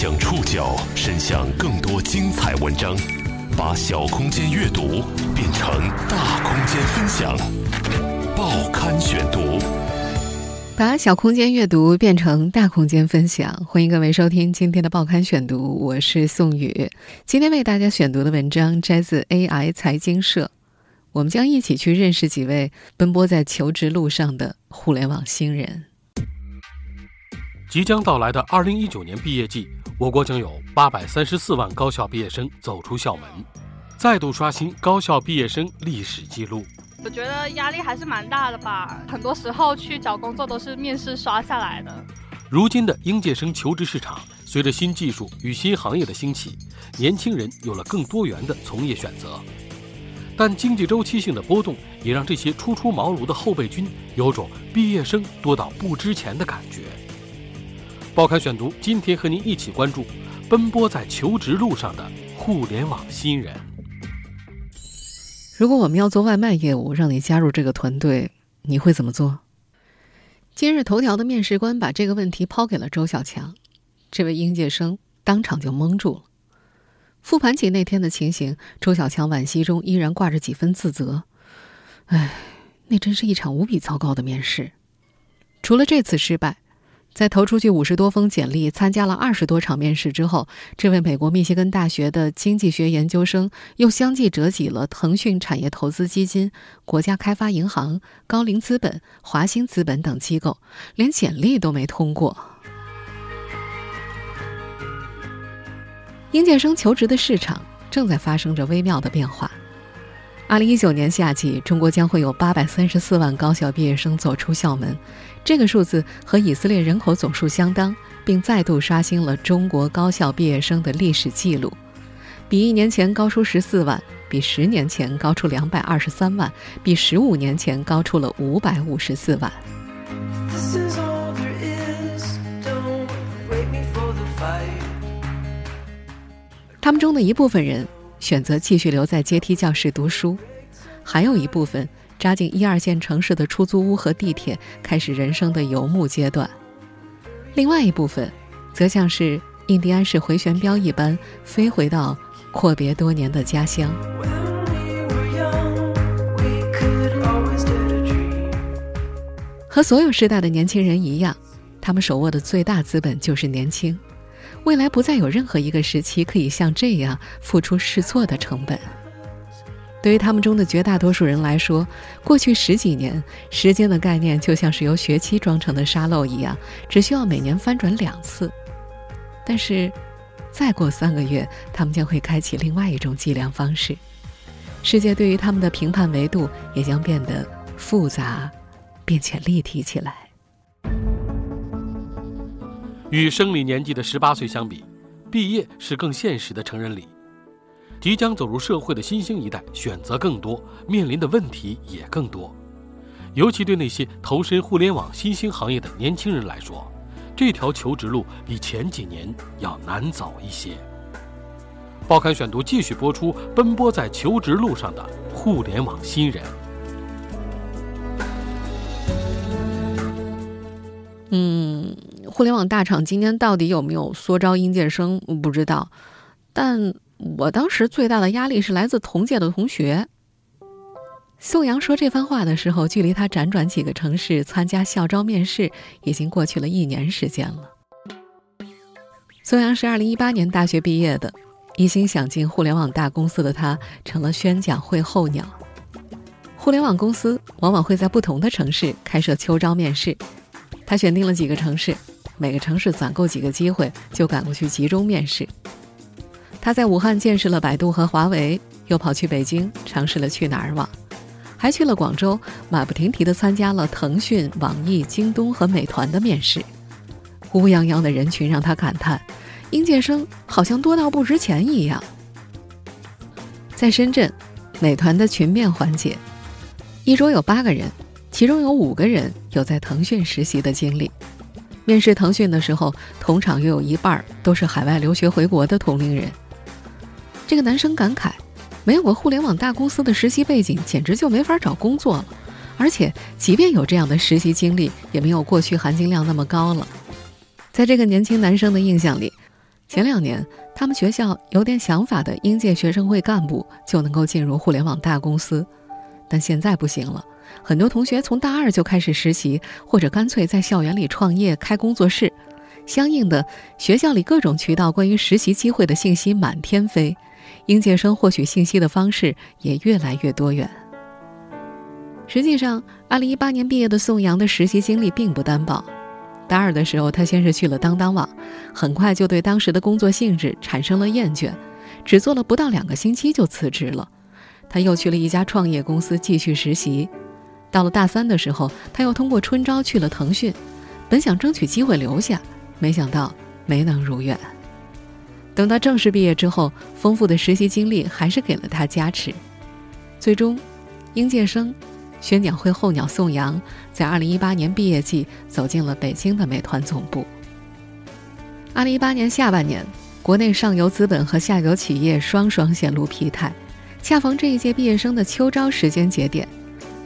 将触角伸向更多精彩文章，把小空间阅读变成大空间分享。报刊选读，把小空间阅读变成大空间分享。欢迎各位收听今天的报刊选读，我是宋宇。今天为大家选读的文章摘自 AI 财经社，我们将一起去认识几位奔波在求职路上的互联网新人。即将到来的二零一九年毕业季，我国将有八百三十四万高校毕业生走出校门，再度刷新高校毕业生历史记录。我觉得压力还是蛮大的吧，很多时候去找工作都是面试刷下来的。如今的应届生求职市场，随着新技术与新行业的兴起，年轻人有了更多元的从业选择。但经济周期性的波动，也让这些初出茅庐的后备军有种毕业生多到不值钱的感觉。报刊选读，今天和您一起关注奔波在求职路上的互联网新人。如果我们要做外卖业务，让你加入这个团队，你会怎么做？今日头条的面试官把这个问题抛给了周小强，这位应届生当场就懵住了。复盘起那天的情形，周小强惋惜中依然挂着几分自责。唉，那真是一场无比糟糕的面试。除了这次失败。在投出去五十多封简历、参加了二十多场面试之后，这位美国密歇根大学的经济学研究生又相继折戟了腾讯产业投资基金、国家开发银行、高瓴资本、华兴资本等机构，连简历都没通过。应届生求职的市场正在发生着微妙的变化。二零一九年夏季，中国将会有八百三十四万高校毕业生走出校门，这个数字和以色列人口总数相当，并再度刷新了中国高校毕业生的历史记录，比一年前高出十四万，比十年前高出两百二十三万，比十五年前高出了五百五十四万。他们中的一部分人。选择继续留在阶梯教室读书，还有一部分扎进一二线城市的出租屋和地铁，开始人生的游牧阶段；另外一部分，则像是印第安式回旋镖一般，飞回到阔别多年的家乡。和所有时代的年轻人一样，他们手握的最大资本就是年轻。未来不再有任何一个时期可以像这样付出试错的成本。对于他们中的绝大多数人来说，过去十几年，时间的概念就像是由学期装成的沙漏一样，只需要每年翻转两次。但是，再过三个月，他们将会开启另外一种计量方式，世界对于他们的评判维度也将变得复杂，并且立体起来。与生理年纪的十八岁相比，毕业是更现实的成人礼。即将走入社会的新兴一代，选择更多，面临的问题也更多。尤其对那些投身互联网新兴行业的年轻人来说，这条求职路比前几年要难走一些。报刊选读继续播出：奔波在求职路上的互联网新人。互联网大厂今年到底有没有缩招应届生？不知道，但我当时最大的压力是来自同届的同学。宋阳说这番话的时候，距离他辗转几个城市参加校招面试，已经过去了一年时间了。宋阳是二零一八年大学毕业的，一心想进互联网大公司的他，成了宣讲会候鸟。互联网公司往往会在不同的城市开设秋招面试，他选定了几个城市。每个城市攒够几个机会，就赶过去集中面试。他在武汉见识了百度和华为，又跑去北京尝试了去哪儿网，还去了广州，马不停蹄地参加了腾讯、网易、京东和美团的面试。乌泱泱的人群让他感叹：应届生好像多到不值钱一样。在深圳，美团的群面环节，一桌有八个人，其中有五个人有在腾讯实习的经历。面试腾讯的时候，同场又有一半都是海外留学回国的同龄人。这个男生感慨：没有过互联网大公司的实习背景，简直就没法找工作了。而且，即便有这样的实习经历，也没有过去含金量那么高了。在这个年轻男生的印象里，前两年，他们学校有点想法的应届学生会干部就能够进入互联网大公司，但现在不行了。很多同学从大二就开始实习，或者干脆在校园里创业开工作室。相应的，学校里各种渠道关于实习机会的信息满天飞，应届生获取信息的方式也越来越多元。实际上，2018年毕业的宋阳的实习经历并不单薄。大二的时候，他先是去了当当网，很快就对当时的工作性质产生了厌倦，只做了不到两个星期就辞职了。他又去了一家创业公司继续实习。到了大三的时候，他又通过春招去了腾讯，本想争取机会留下。没想到没能如愿。等到正式毕业之后，丰富的实习经历还是给了他加持。最终，应届生宣讲会候鸟宋阳在2018年毕业季走进了北京的美团总部。2018年下半年，国内上游资本和下游企业双双显露疲态，恰逢这一届毕业生的秋招时间节点，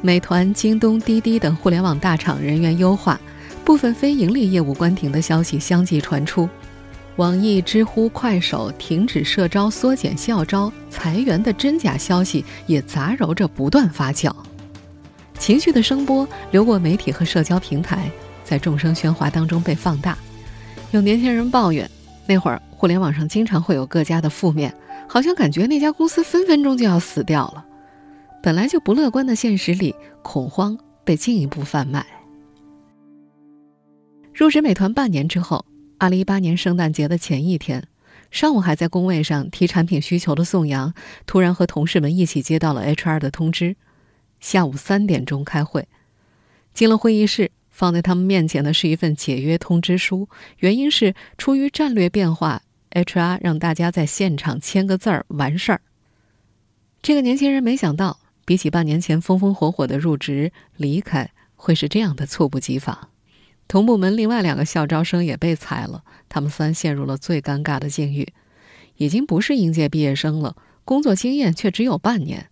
美团、京东、滴滴等互联网大厂人员优化。部分非盈利业务关停的消息相继传出，网易、知乎、快手停止社招、缩减校招、裁员的真假消息也杂糅着不断发酵。情绪的声波流过媒体和社交平台，在众生喧哗当中被放大。有年轻人抱怨，那会儿互联网上经常会有各家的负面，好像感觉那家公司分分钟就要死掉了。本来就不乐观的现实里，恐慌被进一步贩卖。入职美团半年之后，二零一八年圣诞节的前一天，上午还在工位上提产品需求的宋阳，突然和同事们一起接到了 HR 的通知，下午三点钟开会。进了会议室，放在他们面前的是一份解约通知书，原因是出于战略变化，HR 让大家在现场签个字儿完事儿。这个年轻人没想到，比起半年前风风火火的入职，离开会是这样的猝不及防。同部门另外两个校招生也被裁了，他们三陷入了最尴尬的境遇，已经不是应届毕业生了，工作经验却只有半年。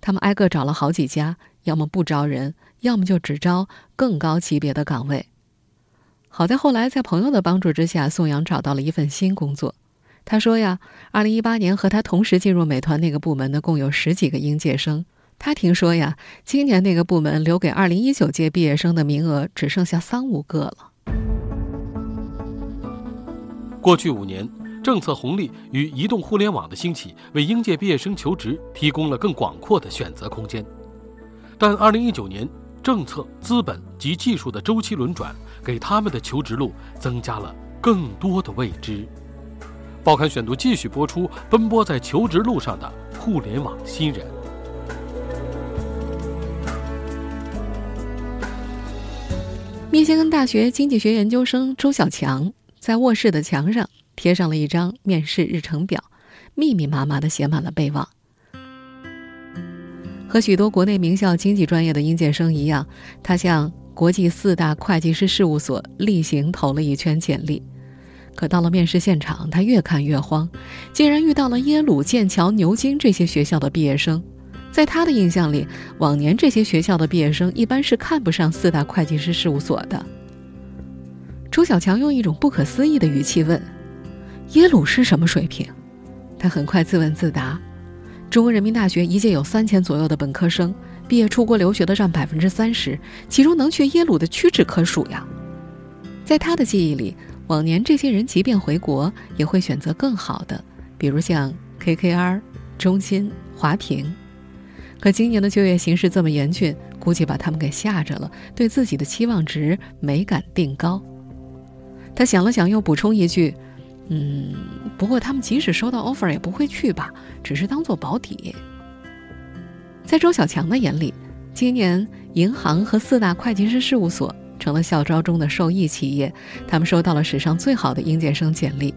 他们挨个找了好几家，要么不招人，要么就只招更高级别的岗位。好在后来在朋友的帮助之下，宋阳找到了一份新工作。他说呀，二零一八年和他同时进入美团那个部门的共有十几个应届生。他听说呀，今年那个部门留给二零一九届毕业生的名额只剩下三五个了。过去五年，政策红利与移动互联网的兴起，为应届毕业生求职提供了更广阔的选择空间。但二零一九年，政策、资本及技术的周期轮转，给他们的求职路增加了更多的未知。报刊选读继续播出：奔波在求职路上的互联网新人。密歇根大学经济学研究生周小强在卧室的墙上贴上了一张面试日程表，密密麻麻地写满了备忘。和许多国内名校经济专业的应届生一样，他向国际四大会计师事务所例行投了一圈简历。可到了面试现场，他越看越慌，竟然遇到了耶鲁、剑桥、牛津这些学校的毕业生。在他的印象里，往年这些学校的毕业生一般是看不上四大会计师事务所的。周小强用一种不可思议的语气问：“耶鲁是什么水平？”他很快自问自答：“中国人民大学一届有三千左右的本科生，毕业出国留学的占百分之三十，其中能去耶鲁的屈指可数呀。”在他的记忆里，往年这些人即便回国，也会选择更好的，比如像 KKR、中金、华平。可今年的就业形势这么严峻，估计把他们给吓着了，对自己的期望值没敢定高。他想了想，又补充一句：“嗯，不过他们即使收到 offer 也不会去吧，只是当做保底。”在周小强的眼里，今年银行和四大会计师事务所成了校招中的受益企业，他们收到了史上最好的应届生简历。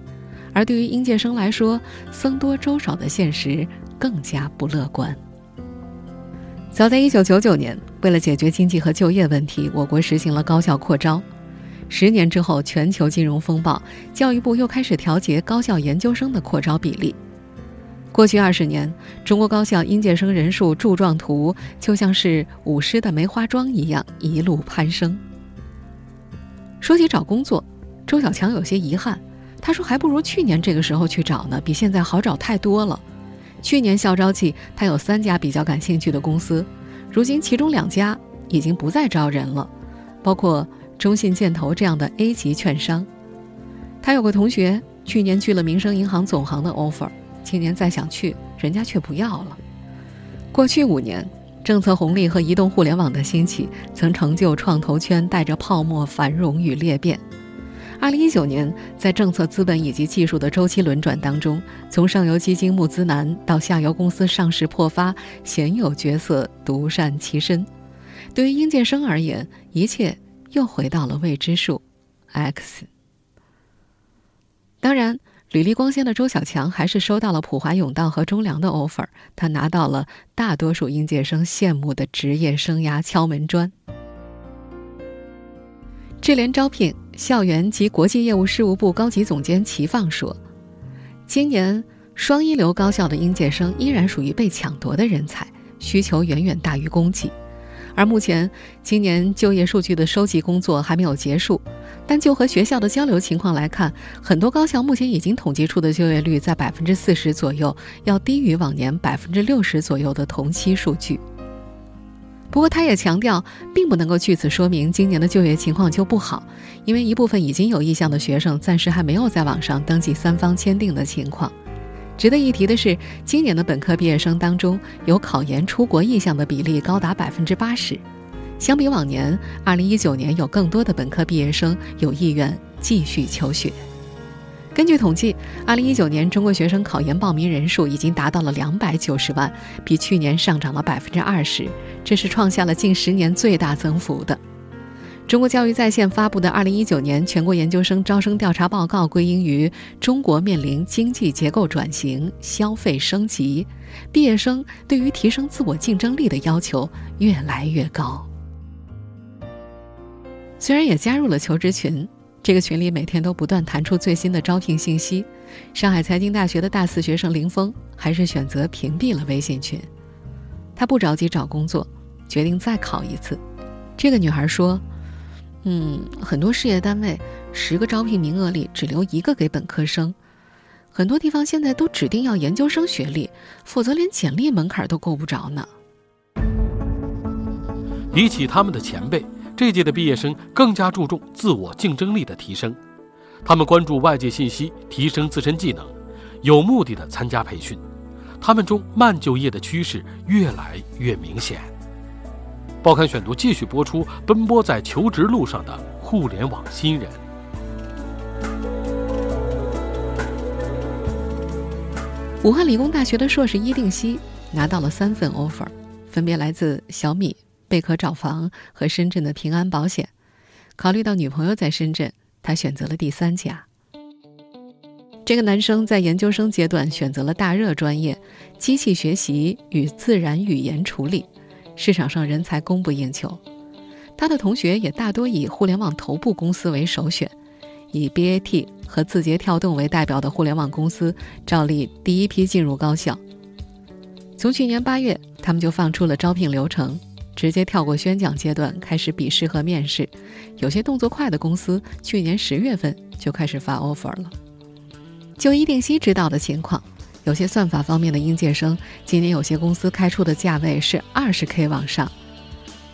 而对于应届生来说，僧多粥少的现实更加不乐观。早在1999年，为了解决经济和就业问题，我国实行了高校扩招。十年之后，全球金融风暴，教育部又开始调节高校研究生的扩招比例。过去二十年，中国高校应届生人数柱状图就像是舞狮的梅花桩一样一路攀升。说起找工作，周小强有些遗憾，他说还不如去年这个时候去找呢，比现在好找太多了。去年校招季，他有三家比较感兴趣的公司，如今其中两家已经不再招人了，包括中信建投这样的 A 级券商。他有个同学去年去了民生银行总行的 offer，今年再想去，人家却不要了。过去五年，政策红利和移动互联网的兴起，曾成就创投圈带着泡沫繁荣与裂变。二零一九年，在政策、资本以及技术的周期轮转当中，从上游基金募资难到下游公司上市破发，鲜有角色独善其身。对于应届生而言，一切又回到了未知数 X。当然，履历光鲜的周小强还是收到了普华永道和中粮的 offer，他拿到了大多数应届生羡慕的职业生涯敲门砖。智联招聘校园及国际业务事务部高级总监齐放说：“今年双一流高校的应届生依然属于被抢夺的人才，需求远远大于供给。”而目前，今年就业数据的收集工作还没有结束，但就和学校的交流情况来看，很多高校目前已经统计出的就业率在百分之四十左右，要低于往年百分之六十左右的同期数据。不过，他也强调，并不能够据此说明今年的就业情况就不好，因为一部分已经有意向的学生暂时还没有在网上登记三方签订的情况。值得一提的是，今年的本科毕业生当中，有考研出国意向的比例高达百分之八十。相比往年，二零一九年有更多的本科毕业生有意愿继续求学。根据统计，二零一九年中国学生考研报名人数已经达到了两百九十万，比去年上涨了百分之二十，这是创下了近十年最大增幅的。中国教育在线发布的二零一九年全国研究生招生调查报告归因于中国面临经济结构转型、消费升级，毕业生对于提升自我竞争力的要求越来越高。虽然也加入了求职群，这个群里每天都不断弹出最新的招聘信息。上海财经大学的大四学生林峰还是选择屏蔽了微信群，他不着急找工作，决定再考一次。这个女孩说。嗯，很多事业单位十个招聘名额里只留一个给本科生，很多地方现在都指定要研究生学历，否则连简历门槛都够不着呢。比起他们的前辈，这届的毕业生更加注重自我竞争力的提升，他们关注外界信息，提升自身技能，有目的的参加培训，他们中慢就业的趋势越来越明显。报刊选读继续播出：奔波在求职路上的互联网新人。武汉理工大学的硕士伊定西拿到了三份 offer，分别来自小米、贝壳找房和深圳的平安保险。考虑到女朋友在深圳，他选择了第三家。这个男生在研究生阶段选择了大热专业——机器学习与自然语言处理。市场上人才供不应求，他的同学也大多以互联网头部公司为首选，以 BAT 和字节跳动为代表的互联网公司照例第一批进入高校。从去年八月，他们就放出了招聘流程，直接跳过宣讲阶段，开始笔试和面试。有些动作快的公司，去年十月份就开始发 offer 了。就伊定西知道的情况。有些算法方面的应届生，今年有些公司开出的价位是二十 K 往上。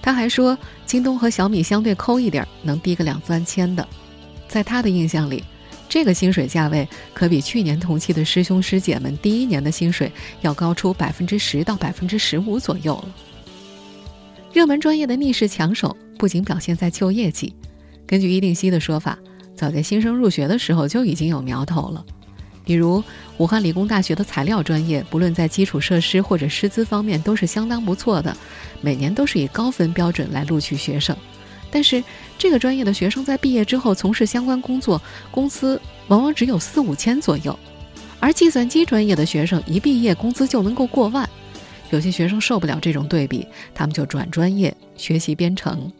他还说，京东和小米相对抠一点，能低个两三千的。在他的印象里，这个薪水价位可比去年同期的师兄师姐们第一年的薪水要高出百分之十到百分之十五左右了。热门专业的逆势抢手，不仅表现在就业季，根据伊定西的说法，早在新生入学的时候就已经有苗头了。比如，武汉理工大学的材料专业，不论在基础设施或者师资方面都是相当不错的，每年都是以高分标准来录取学生。但是，这个专业的学生在毕业之后从事相关工作，工资往往只有四五千左右；而计算机专业的学生一毕业工资就能够过万。有些学生受不了这种对比，他们就转专业学习编程。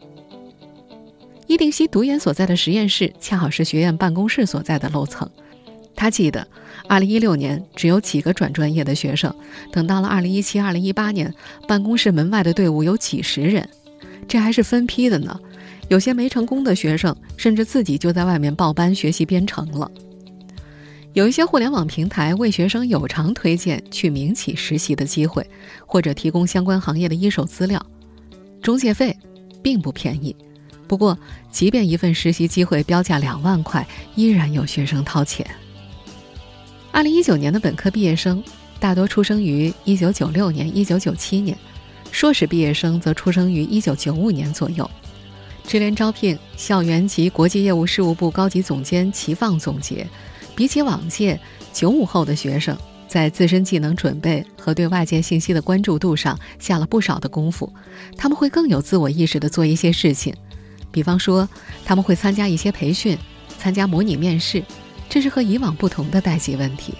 伊定西读研所在的实验室，恰好是学院办公室所在的楼层。他记得，二零一六年只有几个转专业的学生，等到了二零一七、二零一八年，办公室门外的队伍有几十人，这还是分批的呢。有些没成功的学生，甚至自己就在外面报班学习编程了。有一些互联网平台为学生有偿推荐去民企实习的机会，或者提供相关行业的一手资料，中介费并不便宜。不过，即便一份实习机会标价两万块，依然有学生掏钱。二零一九年的本科毕业生大多出生于一九九六年、一九九七年，硕士毕业生则出生于一九九五年左右。智联招聘校园及国际业务事务部高级总监齐放总结。比起往届九五后的学生，在自身技能准备和对外界信息的关注度上下了不少的功夫。他们会更有自我意识地做一些事情，比方说他们会参加一些培训，参加模拟面试，这是和以往不同的代际问题。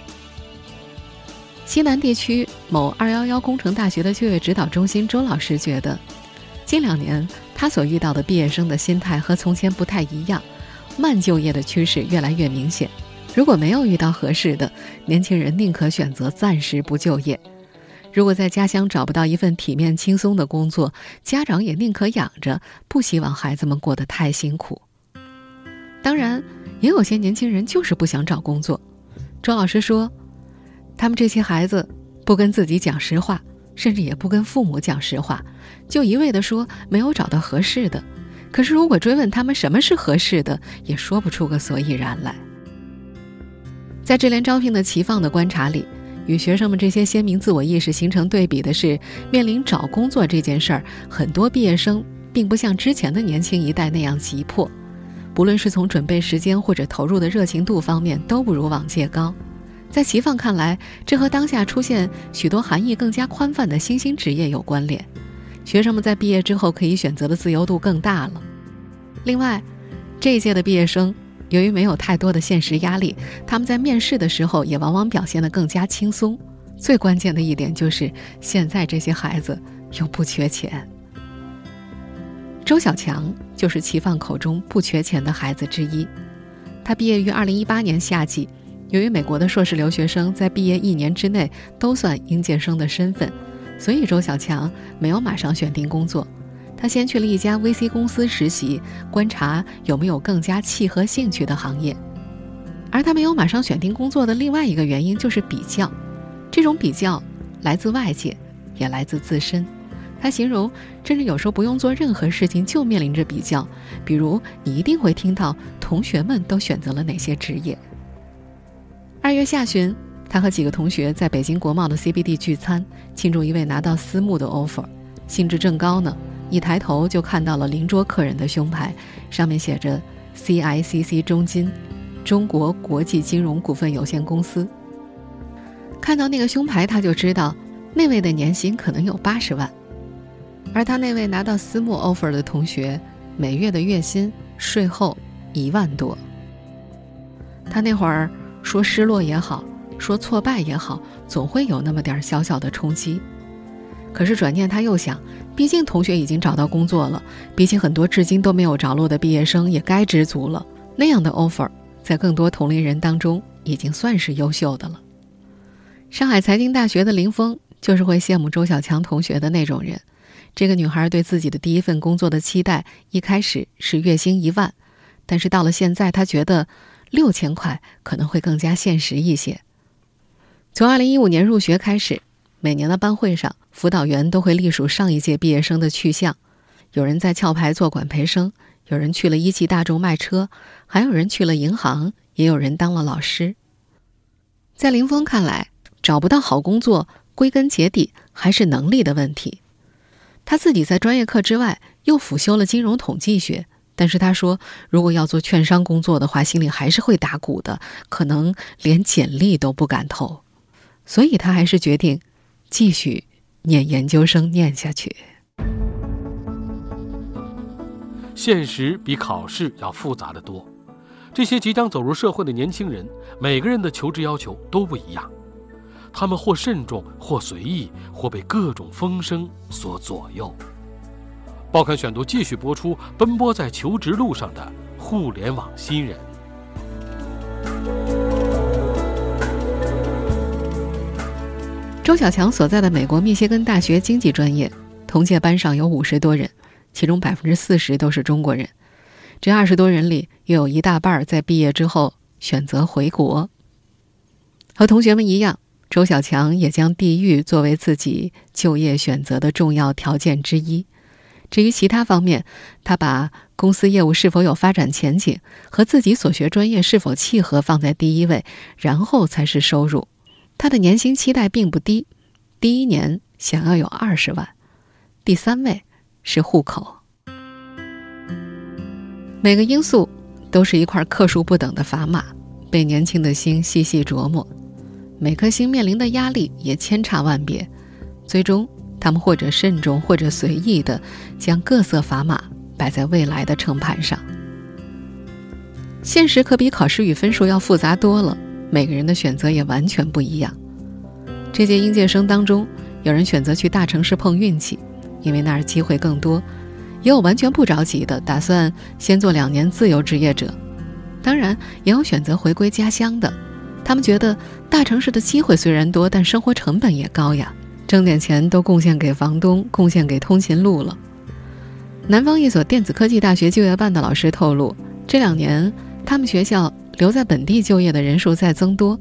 西南地区某二幺幺工程大学的就业指导中心周老师觉得，近两年他所遇到的毕业生的心态和从前不太一样，慢就业的趋势越来越明显。如果没有遇到合适的年轻人，宁可选择暂时不就业；如果在家乡找不到一份体面轻松的工作，家长也宁可养着，不希望孩子们过得太辛苦。当然，也有些年轻人就是不想找工作。周老师说，他们这些孩子不跟自己讲实话，甚至也不跟父母讲实话，就一味地说没有找到合适的。可是如果追问他们什么是合适的，也说不出个所以然来。在智联招聘的齐放的观察里，与学生们这些鲜明自我意识形成对比的是，面临找工作这件事儿，很多毕业生并不像之前的年轻一代那样急迫，不论是从准备时间或者投入的热情度方面，都不如往届高。在齐放看来，这和当下出现许多含义更加宽泛的新兴职业有关联，学生们在毕业之后可以选择的自由度更大了。另外，这一届的毕业生。由于没有太多的现实压力，他们在面试的时候也往往表现得更加轻松。最关键的一点就是，现在这些孩子又不缺钱。周小强就是齐放口中不缺钱的孩子之一。他毕业于2018年夏季，由于美国的硕士留学生在毕业一年之内都算应届生的身份，所以周小强没有马上选定工作。他先去了一家 VC 公司实习，观察有没有更加契合兴趣的行业。而他没有马上选定工作的另外一个原因就是比较，这种比较来自外界，也来自自身。他形容，甚至有时候不用做任何事情就面临着比较，比如你一定会听到同学们都选择了哪些职业。二月下旬，他和几个同学在北京国贸的 CBD 聚餐，庆祝一位拿到私募的 offer，兴致正高呢。一抬头就看到了邻桌客人的胸牌，上面写着 “CICC 中金，中国国际金融股份有限公司”。看到那个胸牌，他就知道那位的年薪可能有八十万，而他那位拿到私募 offer 的同学，每月的月薪税后一万多。他那会儿说失落也好，说挫败也好，总会有那么点小小的冲击。可是转念他又想，毕竟同学已经找到工作了，比起很多至今都没有着落的毕业生，也该知足了。那样的 offer，在更多同龄人当中已经算是优秀的了。上海财经大学的林峰就是会羡慕周小强同学的那种人。这个女孩对自己的第一份工作的期待，一开始是月薪一万，但是到了现在，她觉得六千块可能会更加现实一些。从二零一五年入学开始。每年的班会上，辅导员都会隶属上一届毕业生的去向。有人在壳牌做管培生，有人去了一汽大众卖车，还有人去了银行，也有人当了老师。在林峰看来，找不到好工作，归根结底还是能力的问题。他自己在专业课之外又辅修了金融统计学，但是他说，如果要做券商工作的话，心里还是会打鼓的，可能连简历都不敢投。所以他还是决定。继续念研究生，念下去。现实比考试要复杂的多。这些即将走入社会的年轻人，每个人的求职要求都不一样。他们或慎重，或随意，或被各种风声所左右。报刊选读继续播出：奔波在求职路上的互联网新人。周小强所在的美国密歇根大学经济专业，同届班上有五十多人，其中百分之四十都是中国人。这二十多人里，又有一大半在毕业之后选择回国。和同学们一样，周小强也将地域作为自己就业选择的重要条件之一。至于其他方面，他把公司业务是否有发展前景和自己所学专业是否契合放在第一位，然后才是收入。他的年薪期待并不低，第一年想要有二十万，第三位是户口。每个因素都是一块克数不等的砝码，被年轻的心细细琢磨。每颗心面临的压力也千差万别，最终。他们或者慎重，或者随意的将各色砝码摆在未来的秤盘上。现实可比考试与分数要复杂多了，每个人的选择也完全不一样。这届应届生当中，有人选择去大城市碰运气，因为那儿机会更多；也有完全不着急的，打算先做两年自由职业者。当然，也有选择回归家乡的，他们觉得大城市的机会虽然多，但生活成本也高呀。挣点钱都贡献给房东，贡献给通勤路了。南方一所电子科技大学就业办的老师透露，这两年他们学校留在本地就业的人数在增多。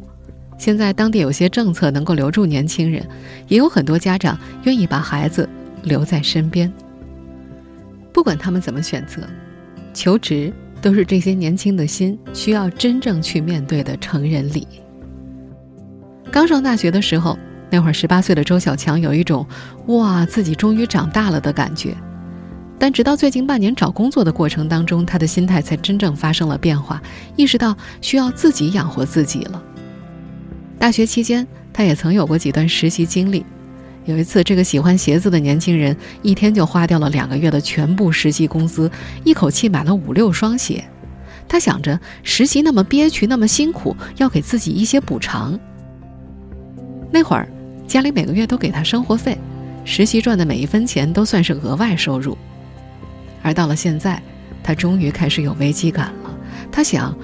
现在当地有些政策能够留住年轻人，也有很多家长愿意把孩子留在身边。不管他们怎么选择，求职都是这些年轻的心需要真正去面对的成人礼。刚上大学的时候。那会儿，十八岁的周小强有一种“哇，自己终于长大了”的感觉。但直到最近半年找工作的过程当中，他的心态才真正发生了变化，意识到需要自己养活自己了。大学期间，他也曾有过几段实习经历。有一次，这个喜欢鞋子的年轻人一天就花掉了两个月的全部实习工资，一口气买了五六双鞋。他想着，实习那么憋屈，那么辛苦，要给自己一些补偿。那会儿。家里每个月都给他生活费，实习赚的每一分钱都算是额外收入。而到了现在，他终于开始有危机感了。他想，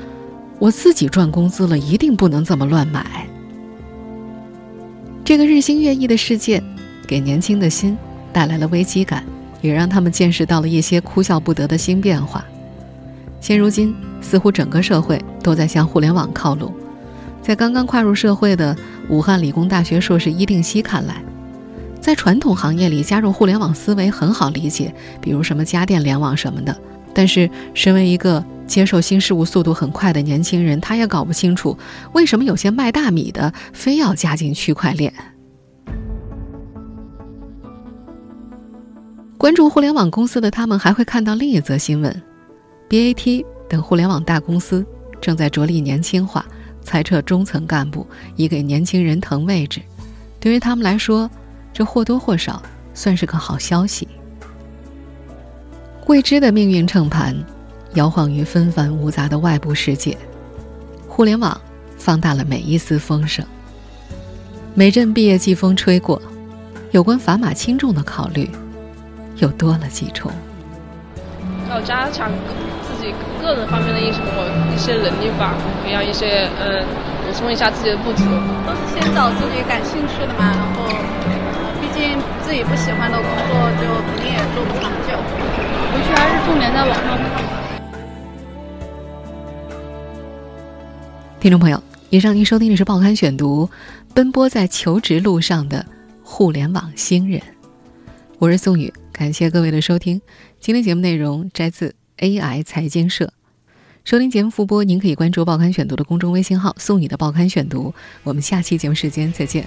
我自己赚工资了，一定不能这么乱买。这个日新月异的世界，给年轻的心带来了危机感，也让他们见识到了一些哭笑不得的新变化。现如今，似乎整个社会都在向互联网靠拢。在刚刚跨入社会的武汉理工大学硕士伊定西看来，在传统行业里加入互联网思维很好理解，比如什么家电联网什么的。但是，身为一个接受新事物速度很快的年轻人，他也搞不清楚为什么有些卖大米的非要加进区块链。关注互联网公司的他们还会看到另一则新闻：BAT 等互联网大公司正在着力年轻化。裁撤中层干部，以给年轻人腾位置。对于他们来说，这或多或少算是个好消息。未知的命运秤盘，摇晃于纷繁芜杂的外部世界。互联网放大了每一丝风声。每阵毕业季风吹过，有关砝码轻重的考虑又多了几重。要加强自己。个人方面的一什么一些能力吧，培养一些嗯，补充一下自己的不足。都是先找自己感兴趣的嘛，然后毕竟自己不喜欢的工作，就肯定也做不长久。回去还是重点在网上看。听众朋友，以上您收听的是《报刊选读》，奔波在求职路上的互联网新人，我是宋宇，感谢各位的收听。今天节目内容摘自。AI 财经社，收听节目复播，您可以关注《报刊选读》的公众微信号“宋宇的报刊选读”。我们下期节目时间再见。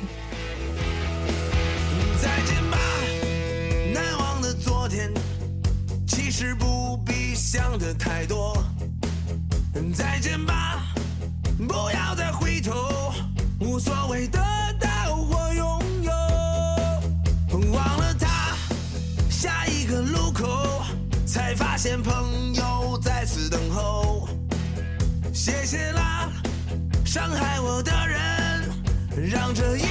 再见吧，不要再回头，无所谓得到或拥有。忘了他，下一个路口。才发现朋友在此等候，谢谢啦，伤害我的人，让这一